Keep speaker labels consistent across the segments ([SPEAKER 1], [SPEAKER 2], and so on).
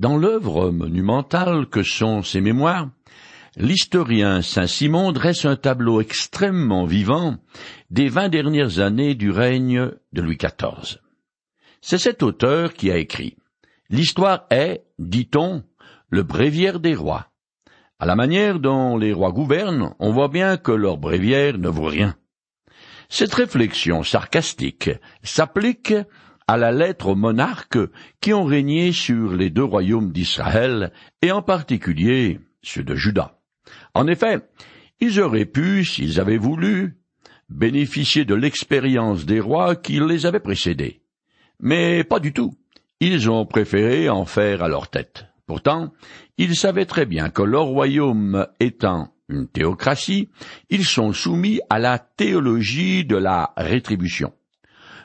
[SPEAKER 1] Dans l'œuvre monumentale que sont ses mémoires, l'historien Saint-Simon dresse un tableau extrêmement vivant des vingt dernières années du règne de Louis XIV. C'est cet auteur qui a écrit L'histoire est, dit-on, le bréviaire des rois. À la manière dont les rois gouvernent, on voit bien que leur bréviaire ne vaut rien. Cette réflexion sarcastique s'applique à la lettre aux monarques qui ont régné sur les deux royaumes d'Israël, et en particulier ceux de Juda. En effet, ils auraient pu, s'ils avaient voulu, bénéficier de l'expérience des rois qui les avaient précédés. Mais pas du tout. Ils ont préféré en faire à leur tête. Pourtant, ils savaient très bien que leur royaume étant une théocratie, ils sont soumis à la théologie de la rétribution.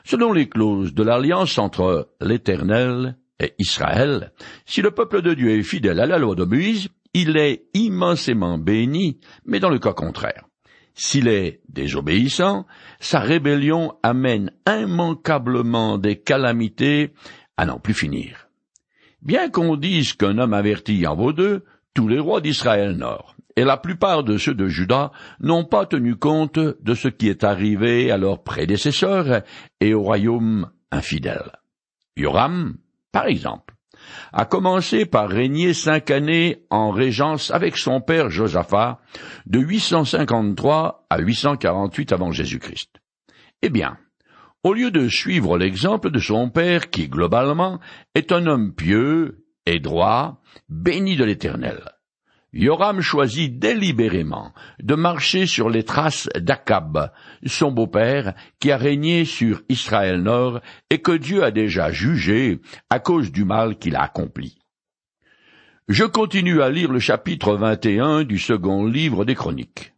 [SPEAKER 1] Selon les clauses de l'alliance entre l'Éternel et Israël, si le peuple de Dieu est fidèle à la loi de Moïse, il est immensément béni, mais dans le cas contraire. S'il est désobéissant, sa rébellion amène immanquablement des calamités à n'en plus finir. Bien qu'on dise qu'un homme averti en vaut deux, tous les rois d'Israël nord et la plupart de ceux de Juda n'ont pas tenu compte de ce qui est arrivé à leurs prédécesseurs et au royaume infidèle. Yoram, par exemple, a commencé par régner cinq années en régence avec son père Josaphat de 853 à 848 avant Jésus-Christ. Eh bien, au lieu de suivre l'exemple de son père qui, globalement, est un homme pieux et droit, béni de l'Éternel, Yoram choisit délibérément de marcher sur les traces d'Akab, son beau-père, qui a régné sur Israël Nord et que Dieu a déjà jugé à cause du mal qu'il a accompli. Je continue à lire le chapitre 21 du second livre des Chroniques.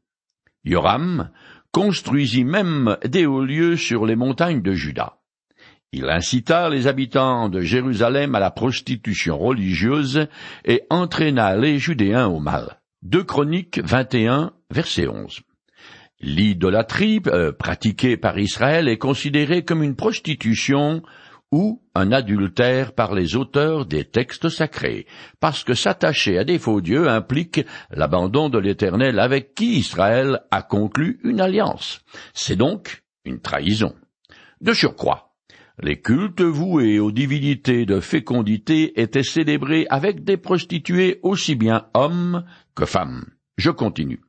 [SPEAKER 1] Yoram construisit même des hauts lieux sur les montagnes de Juda. Il incita les habitants de Jérusalem à la prostitution religieuse et entraîna les Judéens au mal. Deux Chroniques 21, verset 11. L'idolâtrie euh, pratiquée par Israël est considérée comme une prostitution ou un adultère par les auteurs des textes sacrés, parce que s'attacher à des faux dieux implique l'abandon de l'Éternel avec qui Israël a conclu une alliance. C'est donc une trahison. De surcroît, les cultes voués aux divinités de fécondité étaient célébrés avec des prostituées aussi bien hommes que femmes. Je continue.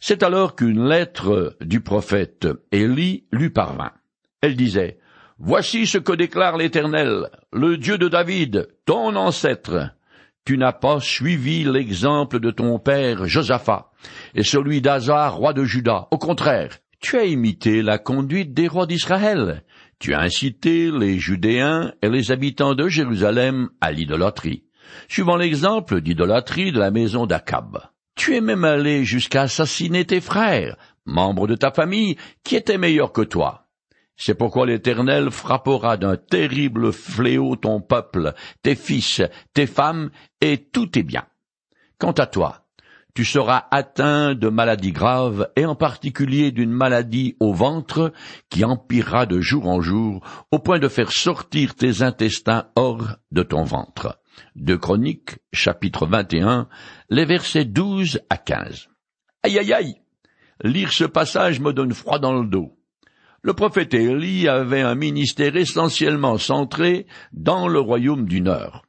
[SPEAKER 1] C'est alors qu'une lettre du prophète Élie lui parvint. Elle disait, Voici ce que déclare l'Éternel, le Dieu de David, ton ancêtre. Tu n'as pas suivi l'exemple de ton père Josaphat et celui d'Azar, roi de Juda. Au contraire, tu as imité la conduite des rois d'Israël tu as incité les Judéens et les habitants de Jérusalem à l'idolâtrie, suivant l'exemple d'idolâtrie de la maison d'Akab. Tu es même allé jusqu'à assassiner tes frères, membres de ta famille, qui étaient meilleurs que toi. C'est pourquoi l'Éternel frappera d'un terrible fléau ton peuple, tes fils, tes femmes et tous tes biens. Quant à toi, tu seras atteint de maladies graves, et en particulier d'une maladie au ventre qui empirera de jour en jour, au point de faire sortir tes intestins hors de ton ventre. De Chroniques, chapitre 21, les versets 12 à 15. Aïe aïe aïe! Lire ce passage me donne froid dans le dos. Le prophète Élie avait un ministère essentiellement centré dans le royaume du Nord.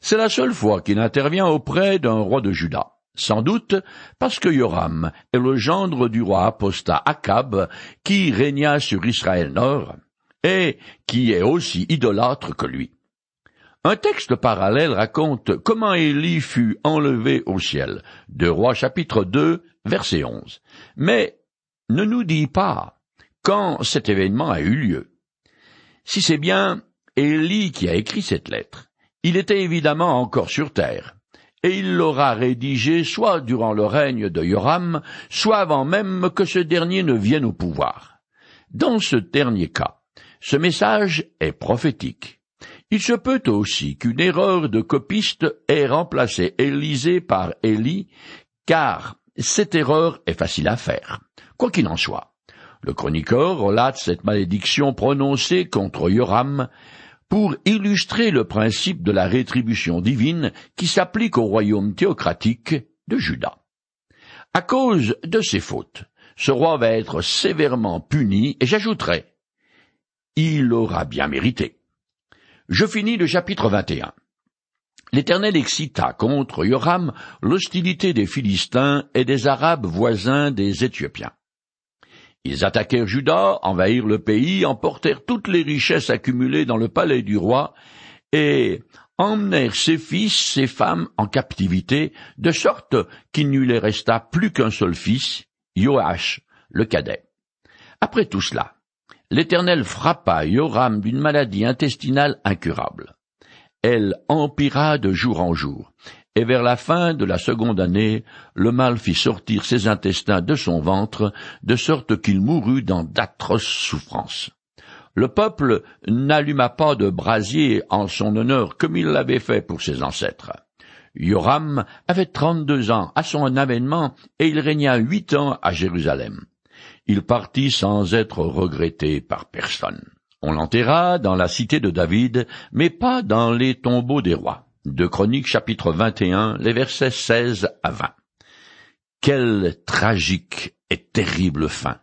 [SPEAKER 1] C'est la seule fois qu'il intervient auprès d'un roi de Juda. Sans doute parce que Yoram est le gendre du roi apostat Akab qui régna sur Israël Nord et qui est aussi idolâtre que lui. Un texte parallèle raconte comment Élie fut enlevé au ciel, de Roi chapitre 2, verset 11, mais ne nous dit pas quand cet événement a eu lieu. Si c'est bien Élie qui a écrit cette lettre, il était évidemment encore sur terre, et il l'aura rédigé soit durant le règne de Yoram, soit avant même que ce dernier ne vienne au pouvoir. Dans ce dernier cas, ce message est prophétique. Il se peut aussi qu'une erreur de copiste ait remplacé Élisée par Élie, car cette erreur est facile à faire. Quoi qu'il en soit, le chroniqueur relate cette malédiction prononcée contre Yoram pour illustrer le principe de la rétribution divine qui s'applique au royaume théocratique de Juda. À cause de ses fautes, ce roi va être sévèrement puni, et j'ajouterai, il aura bien mérité. Je finis le chapitre 21. L'Éternel excita contre Yoram l'hostilité des Philistins et des Arabes voisins des Éthiopiens. Ils attaquèrent Juda, envahirent le pays, emportèrent toutes les richesses accumulées dans le palais du roi, et emmenèrent ses fils, ses femmes en captivité, de sorte qu'il ne lui resta plus qu'un seul fils, Joach, le cadet. Après tout cela, l'Éternel frappa Yoram d'une maladie intestinale incurable. Elle empira de jour en jour, et vers la fin de la seconde année, le mal fit sortir ses intestins de son ventre, de sorte qu'il mourut dans d'atroces souffrances. Le peuple n'alluma pas de brasier en son honneur comme il l'avait fait pour ses ancêtres. Yoram avait trente-deux ans à son avènement et il régna huit ans à Jérusalem. Il partit sans être regretté par personne. On l'enterra dans la cité de David, mais pas dans les tombeaux des rois. De Chroniques chapitre 21, les versets 16 à 20. Quelle tragique et terrible fin.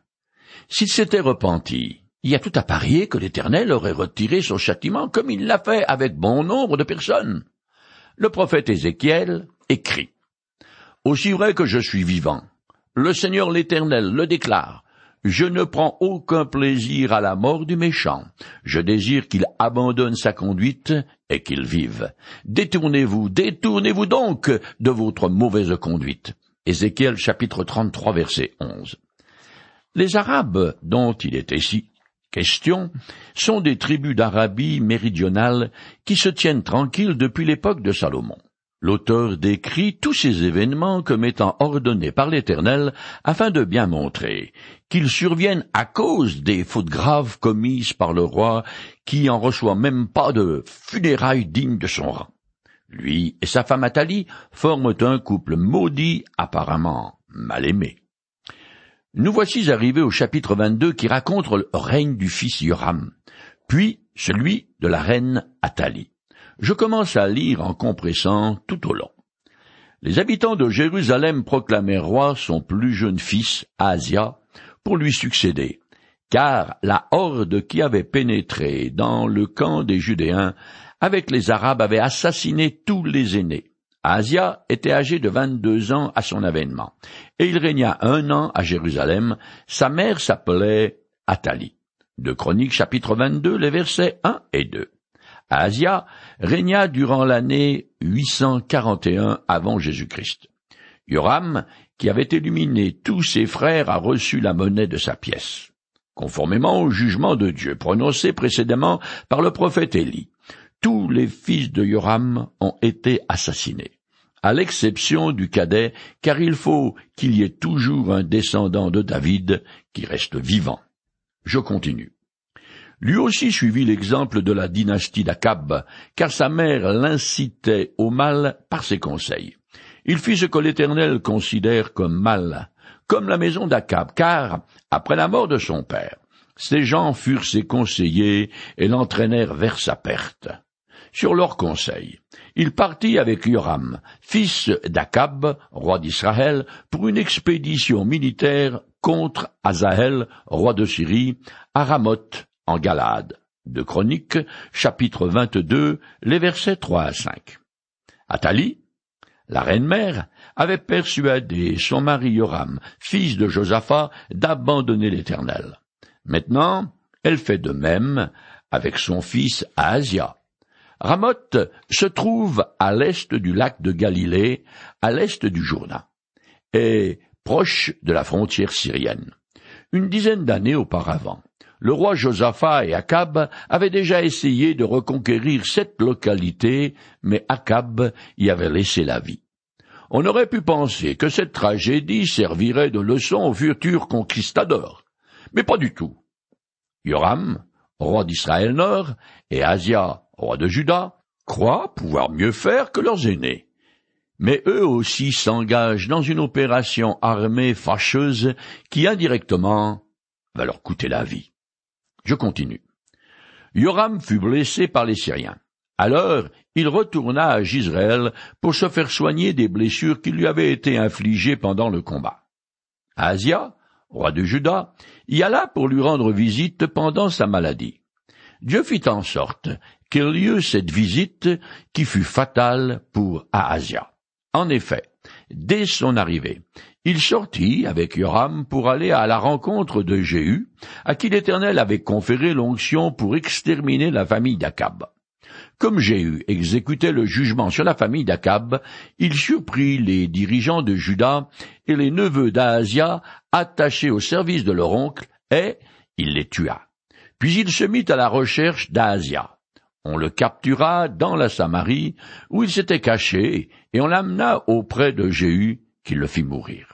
[SPEAKER 1] S'il s'était repenti, il y a tout à parier que l'Éternel aurait retiré son châtiment comme il l'a fait avec bon nombre de personnes. Le prophète Ézéchiel écrit. Aussi vrai que je suis vivant, le Seigneur l'Éternel le déclare, je ne prends aucun plaisir à la mort du méchant. Je désire qu'il abandonne sa conduite et qu'il vive. Détournez-vous, détournez-vous donc de votre mauvaise conduite. Ézéchiel chapitre 33 verset 11. Les Arabes dont il est ici question sont des tribus d'Arabie méridionale qui se tiennent tranquilles depuis l'époque de Salomon. L'auteur décrit tous ces événements comme étant ordonnés par l'Éternel afin de bien montrer qu'ils surviennent à cause des fautes graves commises par le roi qui en reçoit même pas de funérailles dignes de son rang. Lui et sa femme Athalie forment un couple maudit apparemment mal aimé. Nous voici arrivés au chapitre 22 qui raconte le règne du fils Yoram, puis celui de la reine Athalie. Je commence à lire en compressant tout au long. Les habitants de Jérusalem proclamèrent roi son plus jeune fils, Asia, pour lui succéder, car la horde qui avait pénétré dans le camp des Judéens avec les Arabes avait assassiné tous les aînés. Asia était âgé de vingt-deux ans à son avènement, et il régna un an à Jérusalem. Sa mère s'appelait Athalie. De Chroniques chapitre 22, les versets 1 et 2. Asia régna durant l'année 841 avant Jésus-Christ. Yoram, qui avait illuminé tous ses frères, a reçu la monnaie de sa pièce. Conformément au jugement de Dieu prononcé précédemment par le prophète Élie, tous les fils de Yoram ont été assassinés, à l'exception du cadet, car il faut qu'il y ait toujours un descendant de David qui reste vivant. Je continue. Lui aussi suivit l'exemple de la dynastie d'Akab, car sa mère l'incitait au mal par ses conseils. Il fit ce que l'Éternel considère comme mal, comme la maison d'Akab, car, après la mort de son père, ces gens furent ses conseillers et l'entraînèrent vers sa perte. Sur leur conseil, il partit avec Yoram, fils d'Akab, roi d'Israël, pour une expédition militaire contre Azaël, roi de Syrie, à Ramoth, en Galade. De Chroniques, chapitre 22, les versets 3 à 5. Athalie, la reine-mère, avait persuadé son mari Yoram, fils de Josaphat, d'abandonner l'Éternel. Maintenant, elle fait de même avec son fils Asia. Ramoth se trouve à l'est du lac de Galilée, à l'est du Jourdain, et proche de la frontière syrienne. Une dizaine d'années auparavant, le roi Josaphat et Akab avaient déjà essayé de reconquérir cette localité, mais Akab y avait laissé la vie. On aurait pu penser que cette tragédie servirait de leçon aux futurs conquistadors, mais pas du tout. Yoram, roi d'Israël Nord, et Asia, roi de Juda, croient pouvoir mieux faire que leurs aînés. Mais eux aussi s'engagent dans une opération armée fâcheuse qui indirectement va leur coûter la vie. Je continue. Yoram fut blessé par les Syriens. Alors il retourna à Gisraël pour se faire soigner des blessures qui lui avaient été infligées pendant le combat. Asia, roi de Juda, y alla pour lui rendre visite pendant sa maladie. Dieu fit en sorte qu'il y eut cette visite qui fut fatale pour Ahasia. En effet, dès son arrivée, il sortit avec Yoram pour aller à la rencontre de Jéhu, à qui l'Éternel avait conféré l'onction pour exterminer la famille d'Akab. Comme Jéhu exécutait le jugement sur la famille d'Akab, il surprit les dirigeants de Juda et les neveux d'Ahasia attachés au service de leur oncle, et il les tua. Puis il se mit à la recherche d'Ahasia. On le captura dans la Samarie, où il s'était caché, et on l'amena auprès de Jéhu, qui le fit mourir.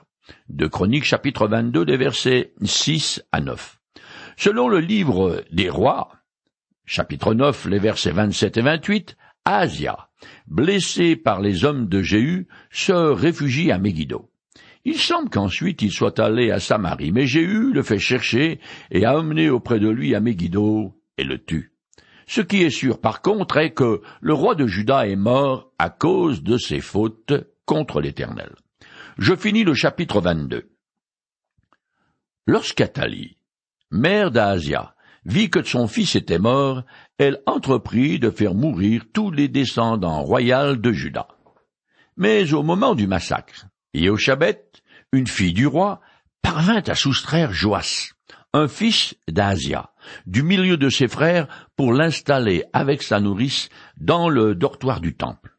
[SPEAKER 1] De Chroniques chapitre 22 des versets 6 à 9. Selon le livre des rois, chapitre 9 les versets 27 et 28, Asia, blessé par les hommes de Jéhu, se réfugie à Megiddo. Il semble qu'ensuite il soit allé à Samarie, mais Jéhu le fait chercher et a emmené auprès de lui à Megiddo et le tue. Ce qui est sûr par contre est que le roi de Juda est mort à cause de ses fautes contre l'Éternel. Je finis le chapitre 22. Lorsqu'Athalie, mère d'Asia, vit que son fils était mort, elle entreprit de faire mourir tous les descendants royaux de Juda. Mais au moment du massacre, Yéhoshabet, une fille du roi, parvint à soustraire Joas, un fils d'Asia, du milieu de ses frères pour l'installer avec sa nourrice dans le dortoir du temple.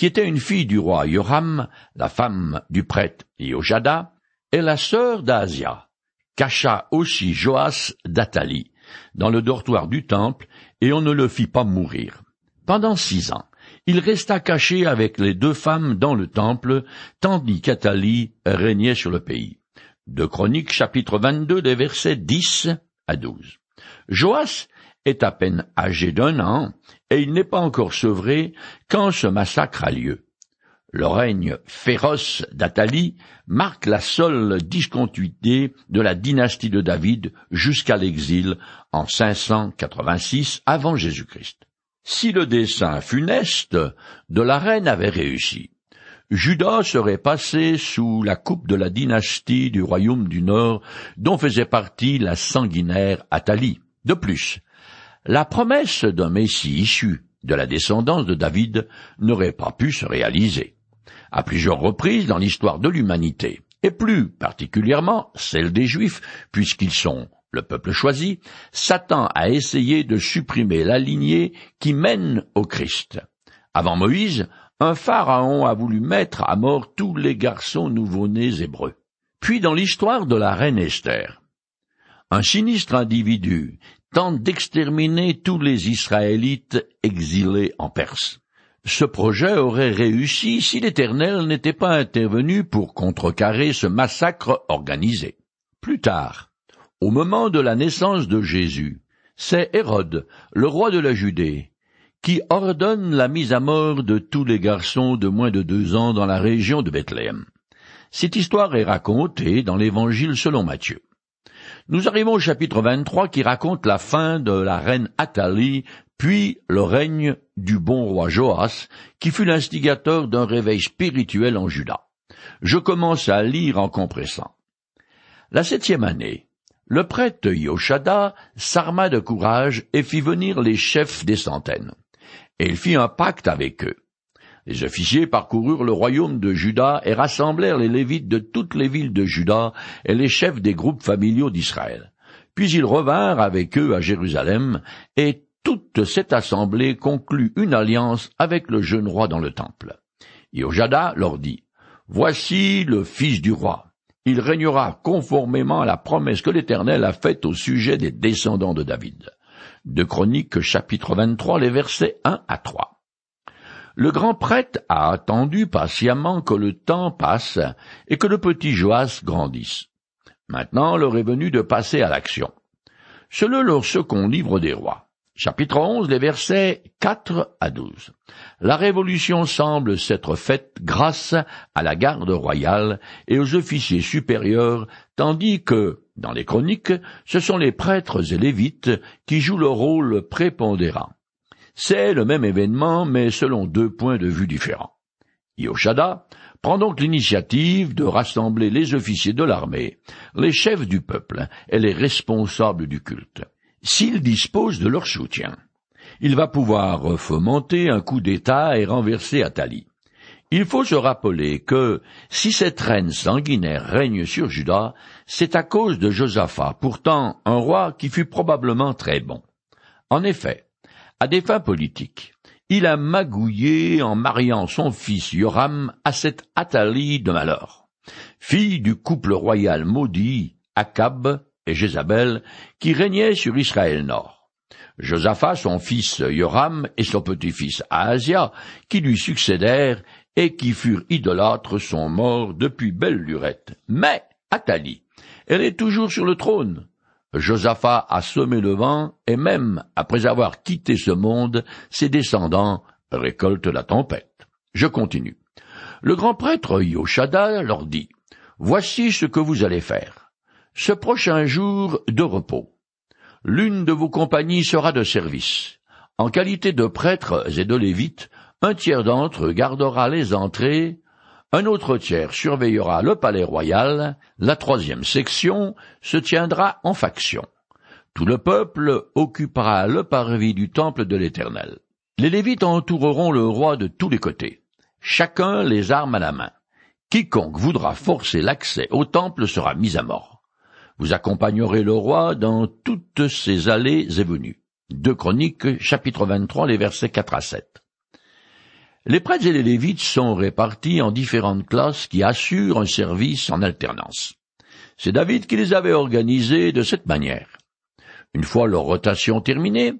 [SPEAKER 1] Qui était une fille du roi Yoram, la femme du prêtre Yoshada, et la sœur d'Asia, cacha aussi Joas d'Athalie dans le dortoir du temple, et on ne le fit pas mourir. Pendant six ans, il resta caché avec les deux femmes dans le temple, tandis qu'Athalie régnait sur le pays. De Chroniques chapitre 22 des versets 10 à 12. Joas est à peine âgé d'un an, et il n'est pas encore sevré quand ce massacre a lieu. Le règne féroce d'Athalie marque la seule discontinuité de la dynastie de David jusqu'à l'exil en 586 avant Jésus-Christ si le dessein funeste de la reine avait réussi. Judas serait passé sous la coupe de la dynastie du royaume du Nord dont faisait partie la sanguinaire Athalie. De plus, la promesse d'un Messie issu de la descendance de David n'aurait pas pu se réaliser. À plusieurs reprises dans l'histoire de l'humanité, et plus particulièrement celle des Juifs, puisqu'ils sont le peuple choisi, Satan a essayé de supprimer la lignée qui mène au Christ. Avant Moïse, un pharaon a voulu mettre à mort tous les garçons nouveau-nés hébreux. Puis dans l'histoire de la reine Esther, un sinistre individu tente d'exterminer tous les Israélites exilés en Perse. Ce projet aurait réussi si l'Éternel n'était pas intervenu pour contrecarrer ce massacre organisé. Plus tard, au moment de la naissance de Jésus, c'est Hérode, le roi de la Judée, qui ordonne la mise à mort de tous les garçons de moins de deux ans dans la région de Bethléem. Cette histoire est racontée dans l'Évangile selon Matthieu. Nous arrivons au chapitre 23 qui raconte la fin de la reine Athalie, puis le règne du bon roi Joas, qui fut l'instigateur d'un réveil spirituel en Juda. Je commence à lire en compressant. La septième année, le prêtre Yoshada s'arma de courage et fit venir les chefs des centaines. Et il fit un pacte avec eux. Les officiers parcoururent le royaume de Juda et rassemblèrent les Lévites de toutes les villes de Juda et les chefs des groupes familiaux d'Israël. Puis ils revinrent avec eux à Jérusalem, et toute cette assemblée conclut une alliance avec le jeune roi dans le temple. Yoshada leur dit, Voici le fils du roi il régnera conformément à la promesse que l'Éternel a faite au sujet des descendants de David. De Chroniques chapitre 23, les versets 1 à 3. Le grand prêtre a attendu patiemment que le temps passe et que le petit Joas grandisse. Maintenant l'heure est venue de passer à l'action. Selon le second livre des rois, Chapitre 11, les versets 4 à 12. La révolution semble s'être faite grâce à la garde royale et aux officiers supérieurs, tandis que, Dans les chroniques, ce sont les prêtres et lévites qui jouent le rôle prépondérant. C'est le même événement, mais selon deux points de vue différents. Yoshada prend donc l'initiative de rassembler les officiers de l'armée, les chefs du peuple et les responsables du culte. S'il dispose de leur soutien, il va pouvoir fomenter un coup d'État et renverser Athalie. Il faut se rappeler que si cette reine sanguinaire règne sur Juda, c'est à cause de Josaphat, pourtant un roi qui fut probablement très bon. En effet, à des fins politiques, il a magouillé en mariant son fils Yoram à cette Athalie de malheur, fille du couple royal maudit Akab et Jézabel qui régnait sur Israël Nord. Josaphat, son fils Yoram et son petit-fils Ahazia, qui lui succédèrent et qui furent idolâtres, sont morts depuis belle lurette. Mais Athalie, elle est toujours sur le trône. Josaphat a semé le vent, et même après avoir quitté ce monde, ses descendants récoltent la tempête. Je continue. Le grand prêtre Yoshada leur dit, Voici ce que vous allez faire. Ce prochain jour de repos, l'une de vos compagnies sera de service. En qualité de prêtres et de lévites, un tiers d'entre eux gardera les entrées, un autre tiers surveillera le palais royal, la troisième section se tiendra en faction. Tout le peuple occupera le parvis du temple de l'Éternel. Les Lévites entoureront le roi de tous les côtés, chacun les armes à la main. Quiconque voudra forcer l'accès au temple sera mis à mort. Vous accompagnerez le roi dans toutes ses allées et venues. Deux Chroniques, chapitre 23, les versets 4 à 7. Les prêtres et les lévites sont répartis en différentes classes qui assurent un service en alternance. C'est David qui les avait organisés de cette manière. Une fois leur rotation terminée,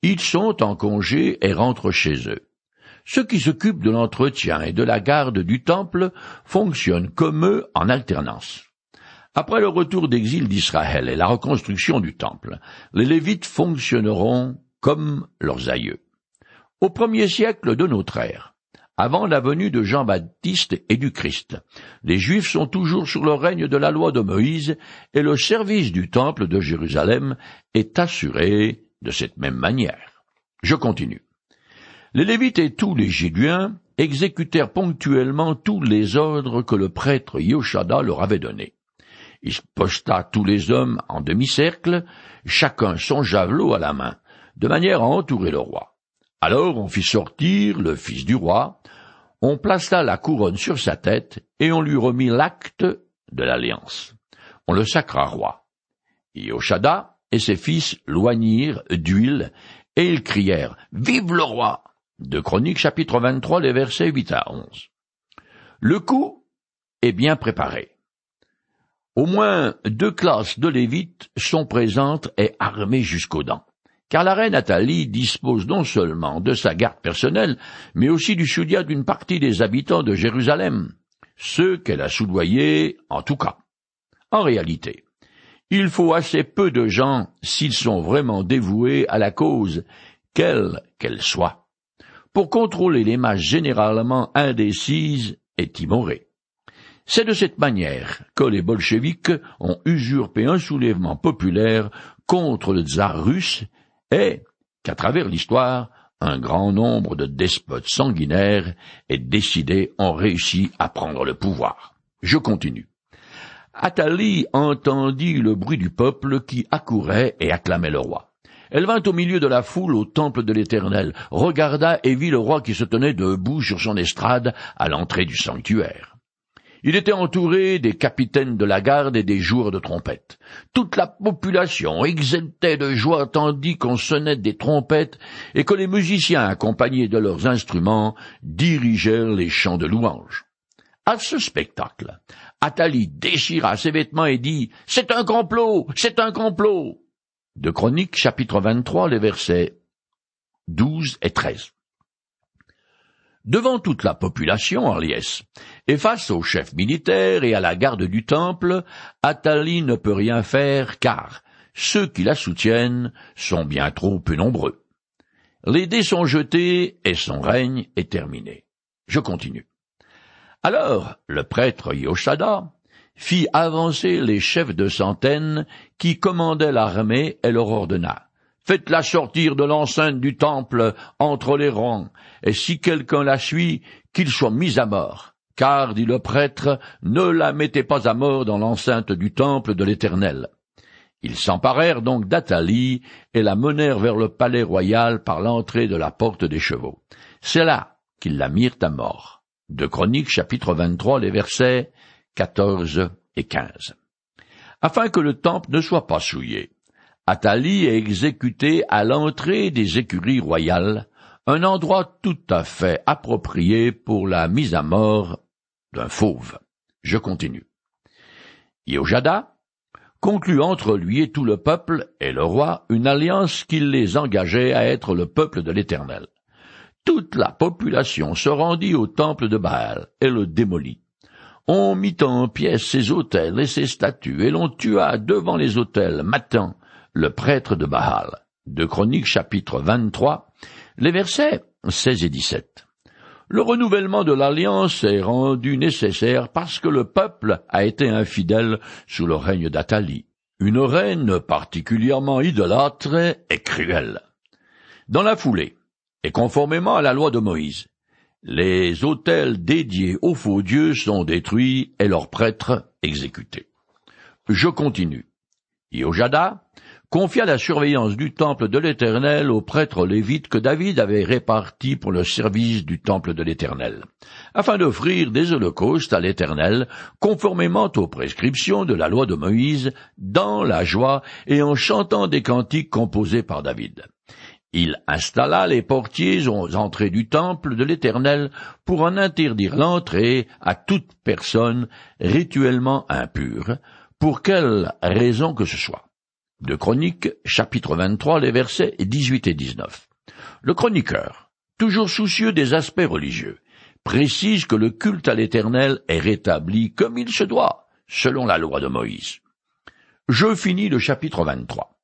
[SPEAKER 1] ils sont en congé et rentrent chez eux. Ceux qui s'occupent de l'entretien et de la garde du temple fonctionnent comme eux en alternance. Après le retour d'exil d'Israël et la reconstruction du temple, les Lévites fonctionneront comme leurs aïeux. Au premier siècle de notre ère, avant la venue de Jean-Baptiste et du Christ, les Juifs sont toujours sous le règne de la loi de Moïse et le service du temple de Jérusalem est assuré de cette même manière. Je continue. Les Lévites et tous les Géduins exécutèrent ponctuellement tous les ordres que le prêtre Yoshada leur avait donnés. Il posta tous les hommes en demi-cercle, chacun son javelot à la main, de manière à entourer le roi. Alors on fit sortir le fils du roi, on plaça la couronne sur sa tête, et on lui remit l'acte de l'alliance. On le sacra roi. Yoshada et ses fils loignirent d'huile, et ils crièrent Vive le roi de Chroniques chapitre 23, les versets 8 à 11. Le coup est bien préparé. Au moins deux classes de Lévites sont présentes et armées jusqu'aux dents car la reine Athalie dispose non seulement de sa garde personnelle, mais aussi du soutien d'une partie des habitants de Jérusalem, ceux qu'elle a soudoyés en tout cas. En réalité, il faut assez peu de gens s'ils sont vraiment dévoués à la cause, quelle qu'elle soit, pour contrôler les masses généralement indécises et timorées. C'est de cette manière que les bolcheviks ont usurpé un soulèvement populaire contre le tsar russe et qu'à travers l'histoire, un grand nombre de despotes sanguinaires et décidés ont réussi à prendre le pouvoir. Je continue. Athalie entendit le bruit du peuple qui accourait et acclamait le roi. Elle vint au milieu de la foule au temple de l'Éternel, regarda et vit le roi qui se tenait debout sur son estrade à l'entrée du sanctuaire. Il était entouré des capitaines de la garde et des joueurs de trompettes. Toute la population exultait de joie tandis qu'on sonnait des trompettes et que les musiciens accompagnés de leurs instruments dirigèrent les chants de louange. À ce spectacle, Athalie déchira ses vêtements et dit C'est un complot, c'est un complot. De Chroniques chapitre 23, les versets 12 et 13 devant toute la population en liesse, et face au chef militaire et à la garde du temple, Athalie ne peut rien faire car ceux qui la soutiennent sont bien trop peu nombreux. Les dés sont jetés et son règne est terminé. Je continue. Alors, le prêtre Yoshada fit avancer les chefs de centaines qui commandaient l'armée et leur ordonna Faites-la sortir de l'enceinte du temple entre les rangs, et si quelqu'un la suit, qu'il soit mis à mort. Car, dit le prêtre, ne la mettez pas à mort dans l'enceinte du temple de l'Éternel. Ils s'emparèrent donc d'Athalie et la menèrent vers le palais royal par l'entrée de la porte des chevaux. C'est là qu'ils la mirent à mort. De Chroniques chapitre 23 les versets 14 et 15. Afin que le temple ne soit pas souillé, Athalie est exécutée à l'entrée des écuries royales, un endroit tout à fait approprié pour la mise à mort d'un fauve. Je continue. Iojada conclut entre lui et tout le peuple et le roi une alliance qui les engageait à être le peuple de l'Éternel. Toute la population se rendit au temple de Baal et le démolit. On mit en pièces ses autels et ses statues, et l'on tua devant les autels Matan, le prêtre de Baal. De Chroniques chapitre 23, les versets 16 et 17. Le renouvellement de l'alliance est rendu nécessaire parce que le peuple a été infidèle sous le règne d'Athalie, une reine particulièrement idolâtre et cruelle. Dans la foulée, et conformément à la loi de Moïse, les autels dédiés aux faux dieux sont détruits et leurs prêtres exécutés. Je continue. Confia la surveillance du temple de l'Éternel aux prêtres lévites que David avait répartis pour le service du temple de l'Éternel, afin d'offrir des holocaustes à l'Éternel, conformément aux prescriptions de la loi de Moïse, dans la joie et en chantant des cantiques composés par David. Il installa les portiers aux entrées du temple de l'Éternel pour en interdire l'entrée à toute personne rituellement impure, pour quelle raison que ce soit. De Chroniques, chapitre 23, les versets 18 et 19. Le chroniqueur, toujours soucieux des aspects religieux, précise que le culte à l'Éternel est rétabli comme il se doit, selon la loi de Moïse. Je finis le chapitre 23.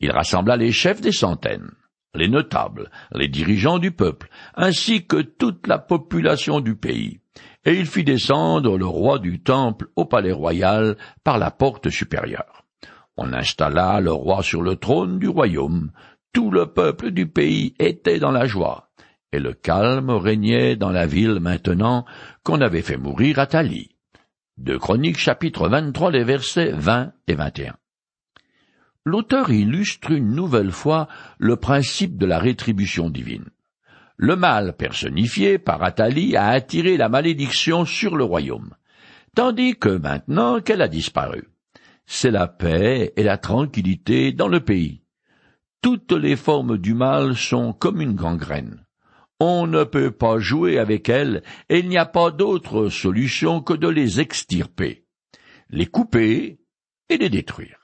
[SPEAKER 1] Il rassembla les chefs des centaines, les notables, les dirigeants du peuple, ainsi que toute la population du pays, et il fit descendre le roi du temple au palais royal par la porte supérieure. On installa le roi sur le trône du royaume, tout le peuple du pays était dans la joie, et le calme régnait dans la ville maintenant qu'on avait fait mourir Athalie. De Chroniques chapitre 23 les versets 20 et 21 l'auteur illustre une nouvelle fois le principe de la rétribution divine. Le mal personnifié par Athalie a attiré la malédiction sur le royaume, tandis que maintenant qu'elle a disparu, c'est la paix et la tranquillité dans le pays. Toutes les formes du mal sont comme une gangrène. On ne peut pas jouer avec elles, et il n'y a pas d'autre solution que de les extirper, les couper et les détruire.